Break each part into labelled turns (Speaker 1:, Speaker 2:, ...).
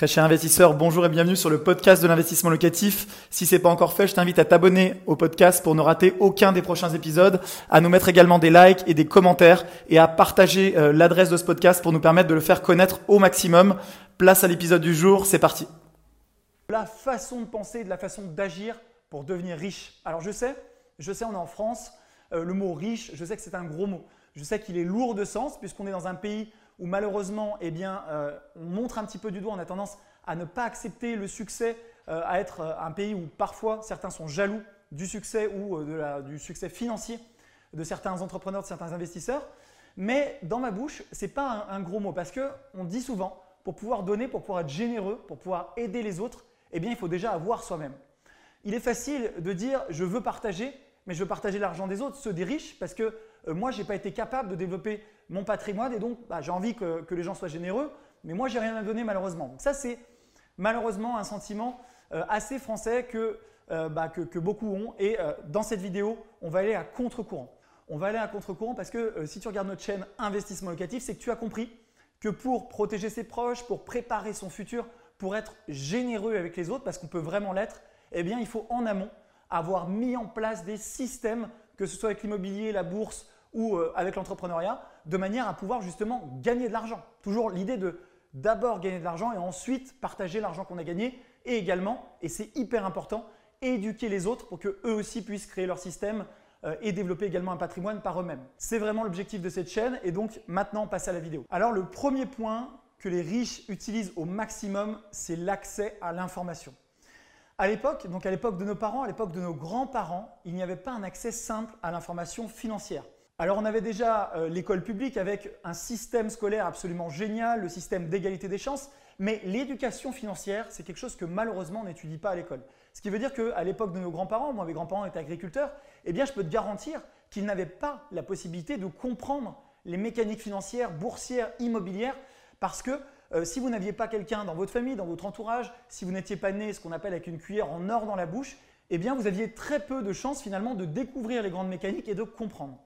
Speaker 1: Très cher investisseur, bonjour et bienvenue sur le podcast de l'investissement locatif. Si c'est pas encore fait, je t'invite à t'abonner au podcast pour ne rater aucun des prochains épisodes, à nous mettre également des likes et des commentaires et à partager euh, l'adresse de ce podcast pour nous permettre de le faire connaître au maximum. Place à l'épisode du jour, c'est parti.
Speaker 2: La façon de penser, de la façon d'agir pour devenir riche. Alors je sais, je sais, on est en France, euh, le mot riche, je sais que c'est un gros mot. Je sais qu'il est lourd de sens puisqu'on est dans un pays où malheureusement, eh bien, euh, on montre un petit peu du doigt, on a tendance à ne pas accepter le succès, euh, à être euh, un pays où parfois certains sont jaloux du succès ou du succès financier de certains entrepreneurs, de certains investisseurs. Mais dans ma bouche, ce n'est pas un, gros mot parce qu'on dit souvent, pour pouvoir donner, pour pouvoir être généreux, pour pouvoir aider les autres, eh bien, il faut déjà avoir soi-même. Il est facile de dire je veux partager, mais je veux partager l'argent des autres, ceux des riches, parce que moi, je n'ai pas été capable de développer mon patrimoine et donc bah, j'ai envie que, les gens soient généreux, mais moi j'ai rien à donner malheureusement. Donc ça c'est malheureusement un sentiment euh, assez français euh, bah, que, beaucoup ont et euh, dans cette vidéo on va aller à contre-courant. On va aller à contre-courant parce que si tu regardes notre chaîne Investissement Locatif, c'est que tu as compris que pour protéger ses proches, pour préparer son futur, pour être généreux avec les autres, parce qu'on peut vraiment l'être, eh bien il faut en amont avoir mis en place des systèmes, que ce soit avec l'immobilier, la bourse ou avec l'entrepreneuriat, de manière à pouvoir justement gagner de l'argent. Toujours l'idée de d'abord gagner de l'argent et ensuite partager l'argent qu'on a gagné et également, et c'est hyper important, éduquer les autres pour qu'eux aussi puissent créer leur système euh, et développer également un patrimoine par eux-mêmes. C'est vraiment l'objectif de cette chaîne et donc maintenant on passe à la vidéo. Alors le premier point que les riches utilisent au maximum, c'est l'accès à l'information. À l'époque, donc à l'époque de nos parents, à l'époque de nos grands-parents, il n'y avait pas un accès simple à l'information financière. Alors on avait déjà euh, l'école publique avec un système scolaire absolument génial, le système d'égalité des chances, mais l'éducation financière, c'est quelque chose que malheureusement on n'étudie pas à l'école. Ce qui veut dire qu'à l'époque de nos grands-parents, moi mes grands-parents étaient agriculteurs, eh bien je peux te garantir qu'ils n'avaient pas la possibilité de comprendre les mécaniques financières, boursières, immobilières, parce que euh, si vous n'aviez pas quelqu'un dans votre famille, dans votre entourage, si vous n'étiez pas né ce qu'on appelle avec une cuillère en or dans la bouche, eh bien vous aviez très peu de chances finalement de découvrir les grandes mécaniques et de comprendre.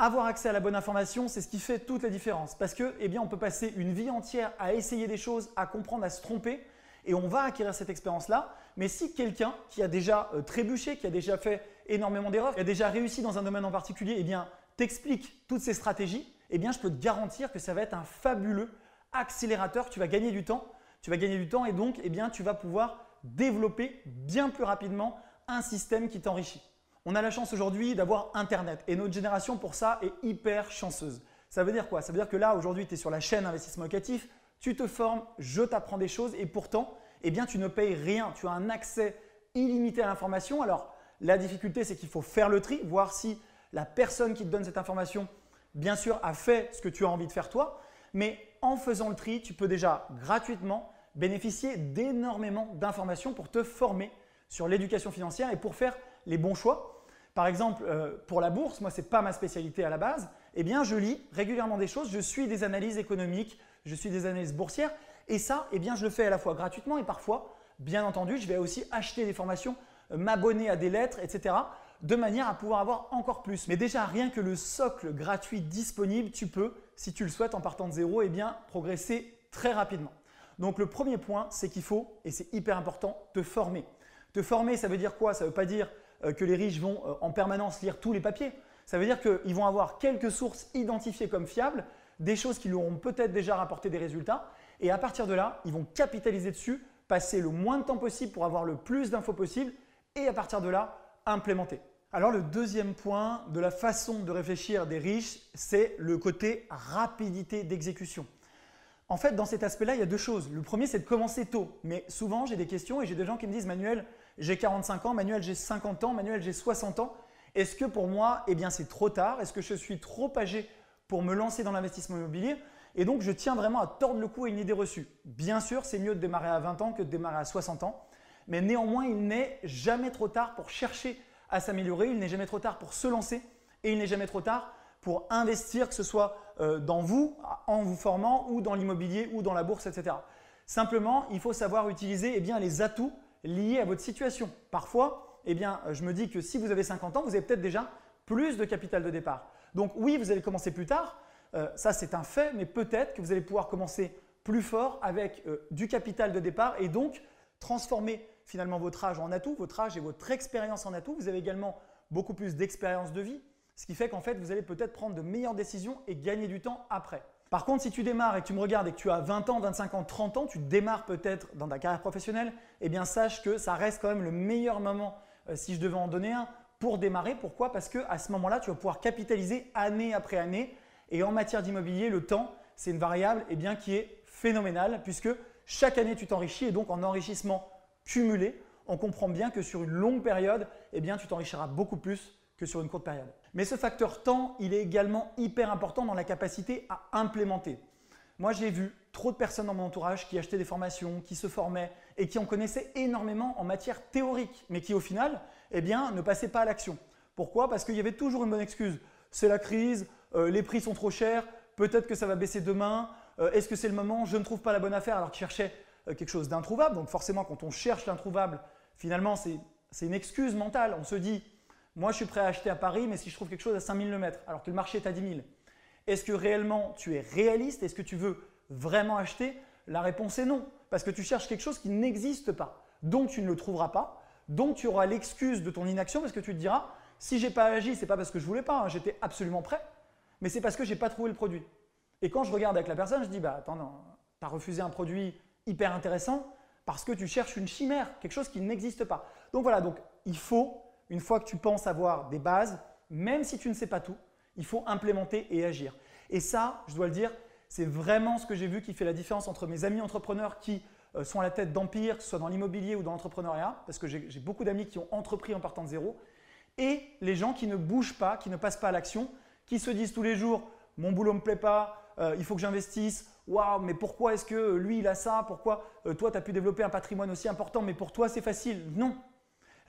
Speaker 2: Avoir accès à la bonne information, c'est ce qui fait toute la différence. Parce que, eh bien, on peut passer une vie entière à essayer des choses, à comprendre, à se tromper, et on va acquérir cette expérience-là. Mais si quelqu'un qui a déjà euh, trébuché, qui a déjà fait énormément d'erreurs, qui a déjà réussi dans un domaine en particulier, eh bien, t'explique toutes ces stratégies, eh bien, je peux te garantir que ça va être un fabuleux accélérateur. Tu vas gagner du temps, tu vas gagner du temps, et donc, eh bien, tu vas pouvoir développer bien plus rapidement un système qui t'enrichit. On a la chance aujourd'hui d'avoir Internet et notre génération pour ça est hyper chanceuse. Ça veut dire quoi? Ça veut dire que là aujourd'hui tu es sur la chaîne investissement locatif, tu te formes, je t'apprends des choses et pourtant eh bien, tu ne payes rien. Tu as un accès illimité à l'information. Alors la difficulté c'est qu'il faut faire le tri, voir si la personne qui te donne cette information bien sûr a fait ce que tu as envie de faire toi, mais en faisant le tri, tu peux déjà gratuitement bénéficier d'énormément d'informations pour te former sur l'éducation financière et pour faire les bons choix. Par exemple, euh, pour la bourse, moi, ce n'est pas ma spécialité à la base, eh bien, je lis régulièrement des choses, je suis des analyses économiques, je suis des analyses boursières, et ça, eh bien, je le fais à la fois gratuitement et parfois, bien entendu, je vais aussi acheter des formations, euh, m'abonner à des lettres, etc., de manière à pouvoir avoir encore plus. Mais déjà, rien que le socle gratuit disponible, tu peux, si tu le souhaites en partant de zéro, eh bien, progresser très rapidement. Donc, le premier point, c'est qu'il faut, et c'est hyper important, te former. Te former, ça veut dire quoi? Ça ne veut pas dire euh, que les riches vont euh, en permanence lire tous les papiers. Ça veut dire qu'ils vont avoir quelques sources identifiées comme fiables, des choses qui leur ont peut-être déjà rapporté des résultats, et à partir de là, ils vont capitaliser dessus, passer le moins de temps possible pour avoir le plus d'infos possible, et à partir de là, implémenter. Alors le deuxième point de la façon de réfléchir des riches, c'est le côté rapidité d'exécution. En fait, dans cet aspect-là, il y a deux choses. Le premier, c'est de commencer tôt. Mais souvent, j'ai des questions et j'ai des gens qui me disent, Manuel, j'ai 45 ans, Manuel j'ai 50 ans, Manuel j'ai 60 ans. Est-ce que pour moi, eh bien c'est trop tard? Est-ce que je suis trop âgé pour me lancer dans l'investissement immobilier? Et donc je tiens vraiment à tordre le cou à une idée reçue. Bien sûr, c'est mieux de démarrer à 20 ans que de démarrer à 60 ans, mais néanmoins, il n'est jamais trop tard pour chercher à s'améliorer, il n'est jamais trop tard pour se lancer et il n'est jamais trop tard pour investir, que ce soit euh, dans vous, en vous formant, ou dans l'immobilier, ou dans la bourse, etc. Simplement, il faut savoir utiliser eh bien, les atouts lié à votre situation. Parfois, eh bien, je me dis que si vous avez 50 ans, vous avez peut-être déjà plus de capital de départ. Donc oui, vous allez commencer plus tard, euh, ça c'est un fait, mais peut-être que vous allez pouvoir commencer plus fort avec euh, du capital de départ et donc transformer finalement votre âge en atout, votre âge et votre expérience en atout. Vous avez également beaucoup plus d'expérience de vie, ce qui fait qu'en fait, vous allez peut-être prendre de meilleures décisions et gagner du temps après. Par contre, si tu démarres et que tu me regardes et que tu as 20 ans, 25 ans, 30 ans, tu démarres peut-être dans ta carrière professionnelle, eh bien sache que ça reste quand même le meilleur moment, euh, si je devais en donner un, pour démarrer. Pourquoi? Parce qu'à ce moment-là, tu vas pouvoir capitaliser année après année. Et en matière d'immobilier, le temps, c'est une variable eh bien, qui est phénoménale puisque chaque année, tu t'enrichis et donc en enrichissement cumulé, on comprend bien que sur une longue période, eh tu t'enrichiras beaucoup plus que sur une courte période. Mais ce facteur temps, il est également hyper important dans la capacité à implémenter. Moi, j'ai vu trop de personnes dans mon entourage qui achetaient des formations, qui se formaient et qui en connaissaient énormément en matière théorique, mais qui au final, eh bien, ne passaient pas à l'action. Pourquoi? Parce qu'il y avait toujours une bonne excuse. C'est la crise, euh, les prix sont trop chers, peut-être que ça va baisser demain, euh, est-ce que c'est le moment, je ne trouve pas la bonne affaire alors qu'ils cherchaient quelque chose d'introuvable. Donc forcément, quand on cherche l'introuvable, finalement, c'est une excuse mentale. On se dit, moi, je suis prêt à acheter à Paris, mais si je trouve quelque chose à 5000 le mètre, alors que le marché est à 10 000, est-ce que réellement tu es réaliste? Est-ce que tu veux vraiment acheter? La réponse est non, parce que tu cherches quelque chose qui n'existe pas. Donc tu ne le trouveras pas. Donc tu auras l'excuse de ton inaction parce que tu te diras si j'ai pas agi, c'est pas parce que je voulais pas, hein, j'étais absolument prêt, mais c'est parce que j'ai pas trouvé le produit. Et quand je regarde avec la personne, je dis bah attends, tu as refusé un produit hyper intéressant parce que tu cherches une chimère, quelque chose qui n'existe pas. Donc voilà, donc il faut une fois que tu penses avoir des bases, même si tu ne sais pas tout, il faut implémenter et agir. Et ça, je dois le dire, c'est vraiment ce que j'ai vu qui fait la différence entre mes amis entrepreneurs qui euh, sont à la tête d'empire, que ce soit dans l'immobilier ou dans l'entrepreneuriat, parce que j'ai beaucoup d'amis qui ont entrepris en partant de zéro, et les gens qui ne bougent pas, qui ne passent pas à l'action, qui se disent tous les jours mon boulot ne me plaît pas, euh, il faut que j'investisse, waouh, mais pourquoi est-ce que lui il a ça, pourquoi euh, toi tu as pu développer un patrimoine aussi important, mais pour toi c'est facile? Non,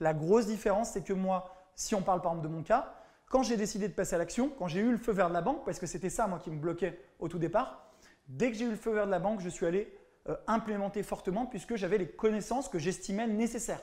Speaker 2: la grosse différence, c'est que moi, si on parle par exemple de mon cas, quand j'ai décidé de passer à l'action, quand j'ai eu le feu vert de la banque, parce que c'était ça moi qui me bloquait au tout départ, dès que j'ai eu le feu vert de la banque, je suis allé euh, implémenter fortement puisque j'avais les connaissances que j'estimais nécessaires.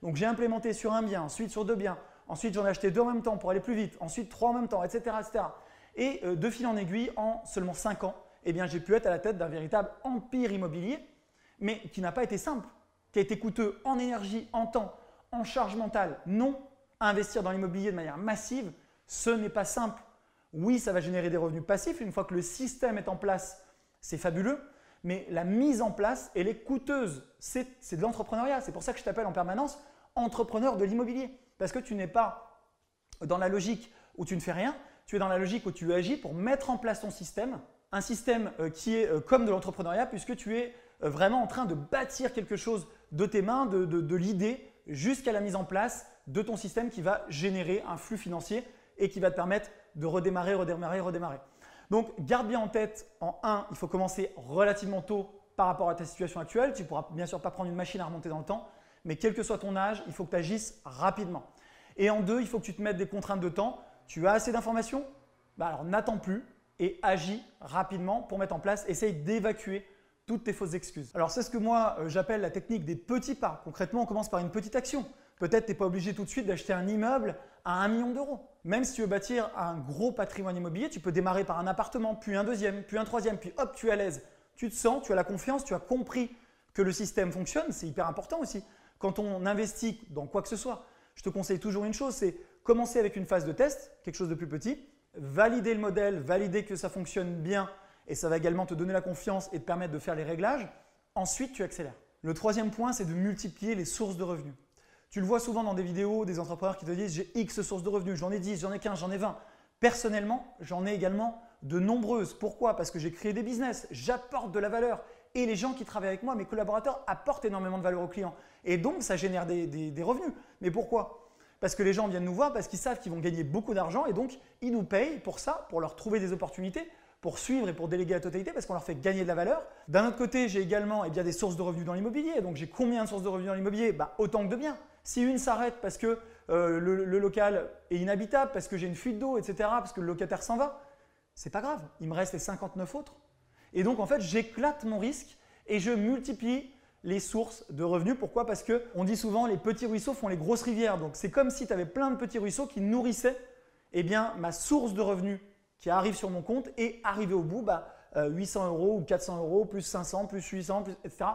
Speaker 2: Donc j'ai implémenté sur un bien, ensuite sur deux biens, ensuite j'en ai acheté deux en même temps pour aller plus vite, ensuite trois en même temps, etc. Et euh, de fil en aiguille, en seulement cinq ans, eh bien, j'ai pu être à la tête d'un véritable empire immobilier, mais qui n'a pas été simple, qui a été coûteux en énergie, en temps, en charge mentale. Non, investir dans l'immobilier de manière massive, ce n'est pas simple. Oui, ça va générer des revenus passifs. Une fois que le système est en place, c'est fabuleux. Mais la mise en place, elle est coûteuse. C'est de l'entrepreneuriat. C'est pour ça que je t'appelle en permanence entrepreneur de l'immobilier. Parce que tu n'es pas dans la logique où tu ne fais rien. Tu es dans la logique où tu agis pour mettre en place ton système. Un système euh, qui est euh, comme de l'entrepreneuriat puisque tu es euh, vraiment en train de bâtir quelque chose de tes mains, de l'idée, jusqu'à la mise en place de ton système qui va générer un flux financier et qui va te permettre de redémarrer, redémarrer, redémarrer. Donc garde bien en tête, en 1, il faut commencer relativement tôt par rapport à ta situation actuelle. Tu ne pourras bien sûr pas prendre une machine à remonter dans le temps, mais quel que soit ton âge, il faut que tu agisses rapidement. Et en 2, il faut que tu te mettes des contraintes de temps. Tu as assez d'informations? Bah Alors n'attends plus et agis rapidement pour mettre en place, essaye d'évacuer toutes tes fausses excuses. Alors c'est ce que moi euh, j'appelle la technique des petits pas. Concrètement, on commence par une petite action. Peut-être tu n'es pas obligé tout de suite d'acheter un immeuble à un million d'euros. Même si tu veux bâtir un gros patrimoine immobilier, tu peux démarrer par un appartement, puis un deuxième, puis un troisième, puis hop, tu es à l'aise. Tu te sens, tu as la confiance, tu as compris que le système fonctionne, c'est hyper important aussi. Quand on investit dans quoi que ce soit, je te conseille toujours une chose, c'est commencer avec une phase de test, quelque chose de plus petit, valider le modèle, valider que ça fonctionne bien et ça va également te donner la confiance et te permettre de faire les réglages. Ensuite, tu accélères. Le troisième point, c'est de multiplier les sources de revenus. Tu le vois souvent dans des vidéos des entrepreneurs qui te disent j'ai X sources de revenus, j'en ai 10, j'en ai 15, j'en ai 20. Personnellement, j'en ai également de nombreuses. Pourquoi? Parce que j'ai créé des business, j'apporte de la valeur et les gens qui travaillent avec moi, mes collaborateurs, apportent énormément de valeur aux clients. Et donc, ça génère des, des revenus. Mais pourquoi? Parce que les gens viennent nous voir parce qu'ils savent qu'ils vont gagner beaucoup d'argent et donc ils nous payent pour ça, pour leur trouver des opportunités pour suivre et pour déléguer la totalité parce qu'on leur fait gagner de la valeur. D'un autre côté, j'ai également eh bien, des sources de revenus dans l'immobilier. Donc j'ai combien de sources de revenus dans l'immobilier? Bah, Autant que de biens. Si une s'arrête parce que euh, le, local est inhabitable, parce que j'ai une fuite d'eau, etc., parce que le locataire s'en va, c'est pas grave. Il me reste les 59 autres. Et donc en fait, j'éclate mon risque et je multiplie les sources de revenus. Pourquoi? Parce que on dit souvent les petits ruisseaux font les grosses rivières. Donc c'est comme si tu avais plein de petits ruisseaux qui nourrissaient eh bien, ma source de revenus qui arrive sur mon compte et arrivé au bout, bah, 800 euh, euros ou 400 euros, plus 500, plus 800, plus, etc.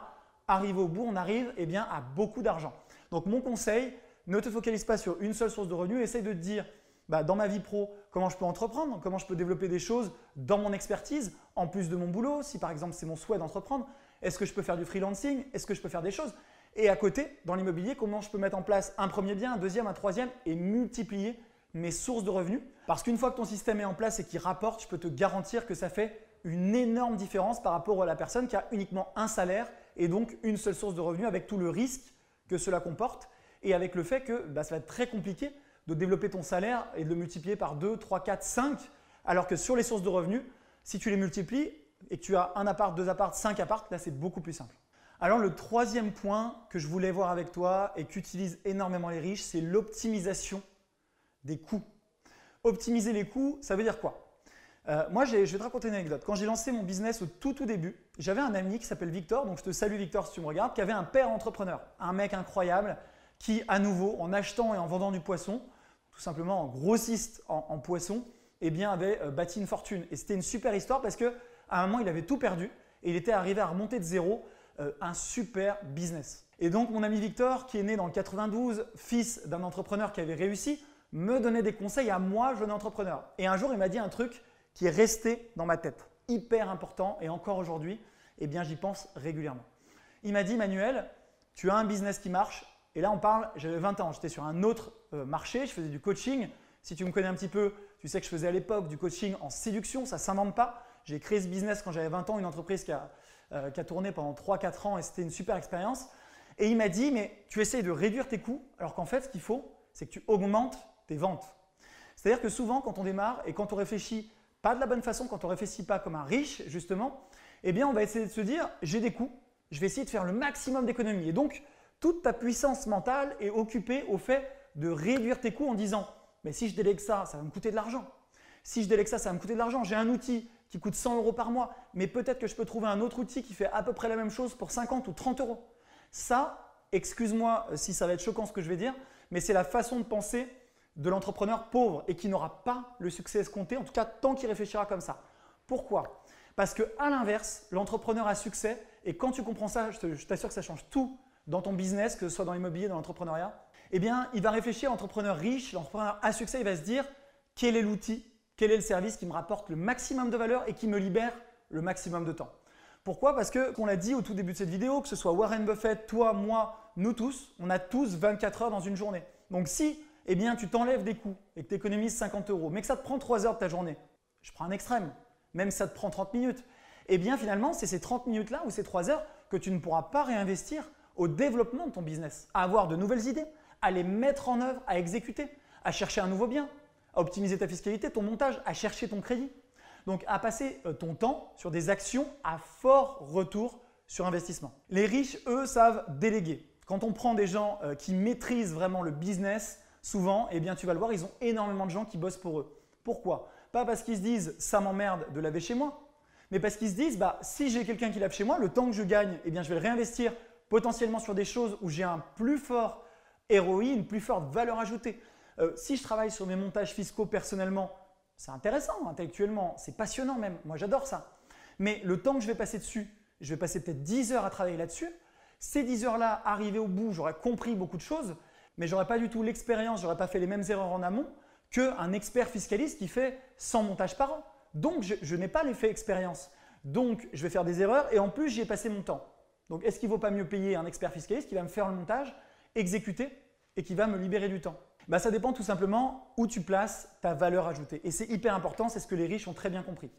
Speaker 2: Arrive au bout, on arrive eh bien, à beaucoup d'argent. Donc mon conseil, ne te focalise pas sur une seule source de revenus, essaye de te dire bah, dans ma vie pro, comment je peux entreprendre, comment je peux développer des choses dans mon expertise, en plus de mon boulot, si par exemple c'est mon souhait d'entreprendre, est-ce que je peux faire du freelancing, est-ce que je peux faire des choses? Et à côté, dans l'immobilier, comment je peux mettre en place un premier bien, un deuxième, un troisième et multiplier mes sources de revenus? Parce qu'une fois que ton système est en place et qu'il rapporte, je peux te garantir que ça fait une énorme différence par rapport à la personne qui a uniquement un salaire et donc une seule source de revenus avec tout le risque que cela comporte et avec le fait que bah, ça va être très compliqué de développer ton salaire et de le multiplier par 2, 3, 4, 5, alors que sur les sources de revenus, si tu les multiplies et que tu as un appart, deux apparts, cinq apparts, là c'est beaucoup plus simple. Alors le troisième point que je voulais voir avec toi et qu'utilisent énormément les riches, c'est l'optimisation des coûts. Optimiser les coûts, ça veut dire quoi? Euh, moi, je vais te raconter une anecdote. Quand j'ai lancé mon business au tout tout début, j'avais un ami qui s'appelle Victor, donc je te salue Victor si tu me regardes, qui avait un père entrepreneur, un mec incroyable, qui à nouveau, en achetant et en vendant du poisson, tout simplement en grossiste en, poisson, eh bien avait euh, bâti une fortune. Et c'était une super histoire parce que à un moment, il avait tout perdu et il était arrivé à remonter de zéro euh, un super business. Et donc mon ami Victor, qui est né dans le 92, fils d'un entrepreneur qui avait réussi, me donnait des conseils à moi, jeune entrepreneur. Et un jour, il m'a dit un truc qui est resté dans ma tête, hyper important, et encore aujourd'hui, eh bien, j'y pense régulièrement. Il m'a dit, Manuel, tu as un business qui marche, et là, on parle, j'avais 20 ans, j'étais sur un autre euh, marché, je faisais du coaching. Si tu me connais un petit peu, tu sais que je faisais à l'époque du coaching en séduction, ça ne s'invente pas. J'ai créé ce business quand j'avais 20 ans, une entreprise qui a, euh, tourné pendant 3-4 ans et c'était une super expérience. Et il m'a dit, mais tu essayes de réduire tes coûts, alors qu'en fait, ce qu'il faut, c'est que tu augmentes tes ventes. C'est-à-dire que souvent, quand on démarre et quand on réfléchit pas de la bonne façon, quand on réfléchit pas comme un riche, justement, eh bien, on va essayer de se dire, j'ai des coûts, je vais essayer de faire le maximum d'économies. Et donc, toute ta puissance mentale est occupée au fait de réduire tes coûts en disant, mais si je délègue ça, ça va me coûter de l'argent. Si je délègue ça, ça va me coûter de l'argent. J'ai un outil qui coûte 100 euros par mois, mais peut-être que je peux trouver un autre outil qui fait à peu près la même chose pour 50 ou 30 euros. Ça, excuse-moi si ça va être choquant ce que je vais dire, mais c'est la façon de penser de l'entrepreneur pauvre et qui n'aura pas le succès escompté, en tout cas tant qu'il réfléchira comme ça. Pourquoi? Parce que à l'inverse, l'entrepreneur a succès et quand tu comprends ça, je t'assure que ça change tout dans ton business, que ce soit dans l'immobilier, dans l'entrepreneuriat. Eh bien, il va réfléchir, l'entrepreneur riche, l'entrepreneur à succès, il va se dire quel est l'outil, quel est le service qui me rapporte le maximum de valeur et qui me libère le maximum de temps. Pourquoi? Parce que, qu'on l'a dit au tout début de cette vidéo, que ce soit Warren Buffett, toi, moi, nous tous, on a tous 24 heures dans une journée. Donc si, eh bien, tu t'enlèves des coûts et que tu économises 50 euros, mais que ça te prend 3 heures de ta journée, je prends un extrême, même si ça te prend 30 minutes, eh bien finalement, c'est ces 30 minutes-là ou ces 3 heures que tu ne pourras pas réinvestir au développement de ton business, à avoir de nouvelles idées, à les mettre en œuvre, à exécuter, à chercher un nouveau bien, à optimiser ta fiscalité, ton montage, à chercher ton crédit. Donc à passer euh, ton temps sur des actions à fort retour sur investissement. Les riches, eux, savent déléguer. Quand on prend des gens euh, qui maîtrisent vraiment le business, souvent, eh bien, tu vas le voir, ils ont énormément de gens qui bossent pour eux. Pourquoi? Pas parce qu'ils se disent ça m'emmerde de laver chez moi, mais parce qu'ils se disent bah, si j'ai quelqu'un qui lave chez moi, le temps que je gagne, eh bien, je vais le réinvestir potentiellement sur des choses où j'ai un plus fort ROI, une plus forte valeur ajoutée. Euh, si je travaille sur mes montages fiscaux personnellement, c'est intéressant intellectuellement, c'est passionnant même, moi j'adore ça. Mais le temps que je vais passer dessus, je vais passer peut-être 10 heures à travailler là-dessus. Ces 10 heures-là, arrivé au bout, j'aurais compris beaucoup de choses, mais j'aurais pas du tout l'expérience, j'aurais pas fait les mêmes erreurs en amont qu'un expert fiscaliste qui fait 100 montages par an. Donc je, n'ai pas l'effet expérience. Donc je vais faire des erreurs et en plus j'y ai passé mon temps. Donc est-ce qu'il vaut pas mieux payer un expert fiscaliste qui va me faire le montage, exécuter et qui va me libérer du temps? Bah, Ça dépend tout simplement où tu places ta valeur ajoutée. Et c'est hyper important, c'est ce que les riches ont très bien compris.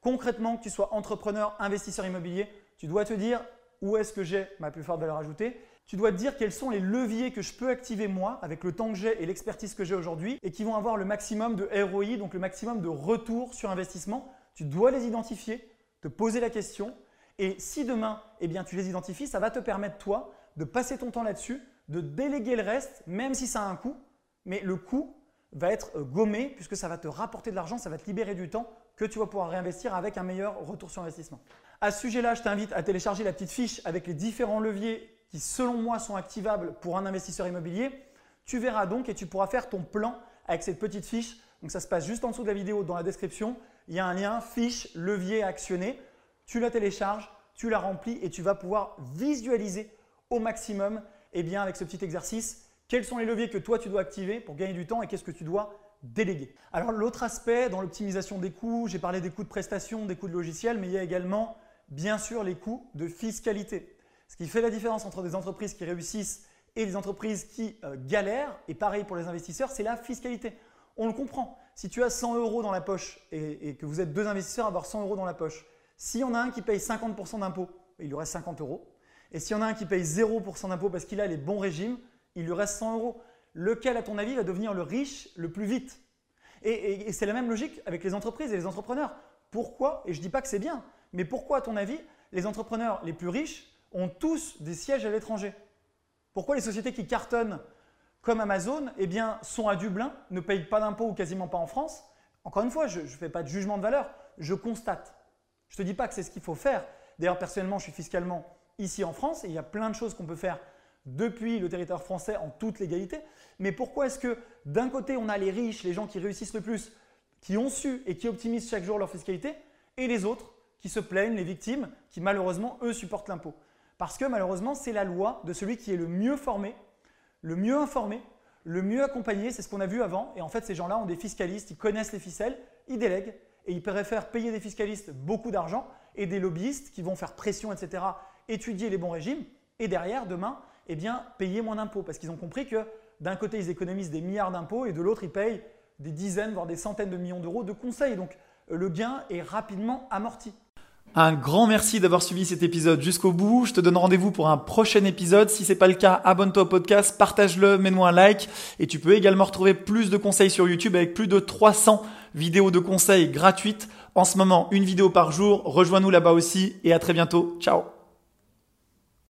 Speaker 2: Concrètement, que tu sois entrepreneur, investisseur immobilier, tu dois te dire où est-ce que j'ai ma plus forte valeur ajoutée. Tu dois te dire quels sont les leviers que je peux activer moi avec le temps que j'ai et l'expertise que j'ai aujourd'hui et qui vont avoir le maximum de ROI, donc le maximum de retour sur investissement. Tu dois les identifier, te poser la question et si demain, eh bien, tu les identifies, ça va te permettre, toi, de passer ton temps là-dessus, de déléguer le reste, même si ça a un coût, mais le coût va être euh, gommé puisque ça va te rapporter de l'argent, ça va te libérer du temps que tu vas pouvoir réinvestir avec un meilleur retour sur investissement. À ce sujet-là, je t'invite à télécharger la petite fiche avec les différents leviers qui, selon moi, sont activables pour un investisseur immobilier. Tu verras donc et tu pourras faire ton plan avec cette petite fiche. Donc ça se passe juste en dessous de la vidéo dans la description. il y a un lien fiche, levier actionné. Tu la télécharges, tu la remplis et tu vas pouvoir visualiser au maximum eh bien, avec ce petit exercice quels sont les leviers que toi tu dois activer pour gagner du temps et qu'est-ce que tu dois déléguer? Alors l'autre aspect dans l'optimisation des coûts, j'ai parlé des coûts de prestation, des coûts de logiciel, mais il y a également bien sûr les coûts de fiscalité. Ce qui fait la différence entre des entreprises qui réussissent et des entreprises qui euh, galèrent, et pareil pour les investisseurs, c'est la fiscalité. On le comprend. Si tu as 100 euros dans la poche et, que vous êtes deux investisseurs à avoir 100 euros dans la poche, si on a un qui paye 50% d'impôts, il lui reste 50 euros. Et si on a un qui paye 0% d'impôts parce qu'il a les bons régimes, il lui reste 100 euros. Lequel, à ton avis, va devenir le riche le plus vite? Et, c'est la même logique avec les entreprises et les entrepreneurs. Pourquoi? Et je ne dis pas que c'est bien, mais pourquoi, à ton avis, les entrepreneurs les plus riches ont tous des sièges à l'étranger? Pourquoi les sociétés qui cartonnent comme Amazon eh bien, sont à Dublin, ne payent pas d'impôts ou quasiment pas en France? Encore une fois, je ne fais pas de jugement de valeur, je constate. Je ne te dis pas que c'est ce qu'il faut faire. D'ailleurs, personnellement, je suis fiscalement ici en France et il y a plein de choses qu'on peut faire depuis le territoire français en toute légalité. Mais pourquoi est-ce que d'un côté, on a les riches, les gens qui réussissent le plus, qui ont su et qui optimisent chaque jour leur fiscalité, et les autres qui se plaignent, les victimes, qui malheureusement, eux, supportent l'impôt? Parce que malheureusement, c'est la loi de celui qui est le mieux formé, le mieux informé, le mieux accompagné, c'est ce qu'on a vu avant. Et en fait, ces gens-là ont des fiscalistes, ils connaissent les ficelles, ils délèguent et ils préfèrent payer des fiscalistes beaucoup d'argent et des lobbyistes qui vont faire pression, etc., étudier les bons régimes et derrière, demain, eh bien, payer moins d'impôts parce qu'ils ont compris que d'un côté, ils économisent des milliards d'impôts et de l'autre, ils payent des dizaines, voire des centaines de millions d'euros de conseils. Donc, le gain est rapidement amorti.
Speaker 1: Un grand merci d'avoir suivi cet épisode jusqu'au bout. Je te donne rendez-vous pour un prochain épisode. Si c'est pas le cas, abonne-toi au podcast, partage-le, mets-moi un like. Et tu peux également retrouver plus de conseils sur YouTube avec plus de 300 vidéos de conseils gratuites. En ce moment, une vidéo par jour. Rejoins-nous là-bas aussi et à très bientôt. Ciao